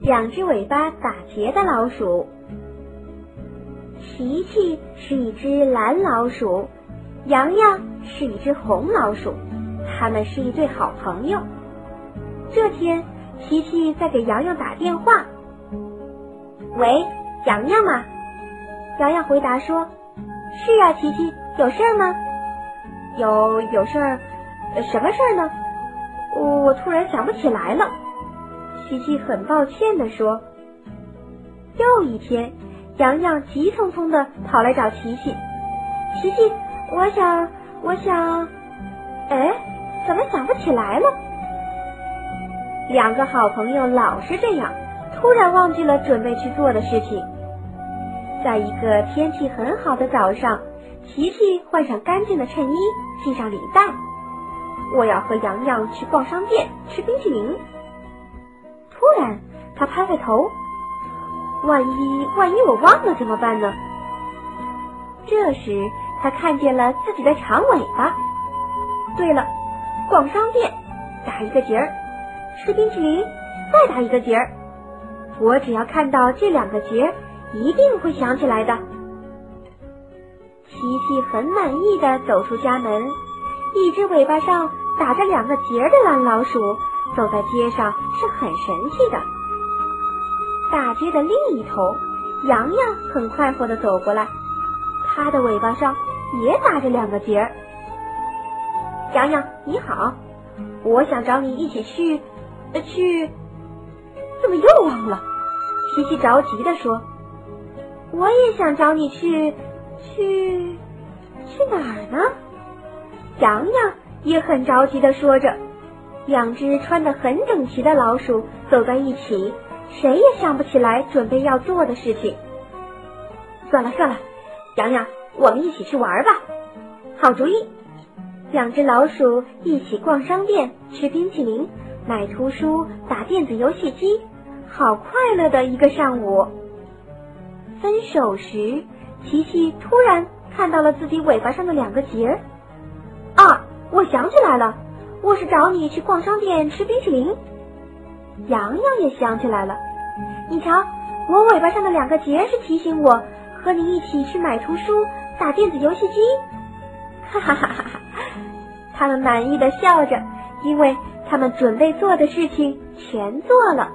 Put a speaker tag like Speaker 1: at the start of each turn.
Speaker 1: 两只尾巴打结的老鼠。琪琪是一只蓝老鼠，洋洋是一只红老鼠，他们是一对好朋友。这天，琪琪在给洋洋打电话。喂，洋洋吗？洋洋回答说：“是啊，琪琪，有事儿吗？有有事儿，什么事儿呢？我突然想不起来了。”琪琪很抱歉地说：“又一天，洋洋急匆匆地跑来找琪琪。琪琪，我想，我想，哎，怎么想不起来了？”两个好朋友老是这样，突然忘记了准备去做的事情。在一个天气很好的早上，琪琪换上干净的衬衣，系上领带。我要和洋洋去逛商店，吃冰淇淋。拍拍头，万一万一我忘了怎么办呢？这时，他看见了自己的长尾巴。对了，逛商店，打一个结儿；吃冰淇淋，再打一个结儿。我只要看到这两个结，一定会想起来的。琪琪很满意的走出家门，一只尾巴上打着两个结的蓝老鼠。走在街上是很神气的。大街的另一头，洋洋很快活的走过来，他的尾巴上也打着两个结儿。洋洋你好，我想找你一起去，呃去，怎么又忘了？琪琪着急的说：“我也想找你去，去，去哪儿呢？”洋洋也很着急的说着。两只穿得很整齐的老鼠走在一起，谁也想不起来准备要做的事情。算了算了，洋洋，我们一起去玩吧。好主意！两只老鼠一起逛商店、吃冰淇淋、买图书、打电子游戏机，好快乐的一个上午。分手时，琪琪突然看到了自己尾巴上的两个结儿。啊，我想起来了。我是找你去逛商店吃冰淇淋。洋洋也想起来了，你瞧，我尾巴上的两个结是提醒我和你一起去买图书、打电子游戏机。哈哈哈哈哈！他们满意的笑着，因为他们准备做的事情全做了。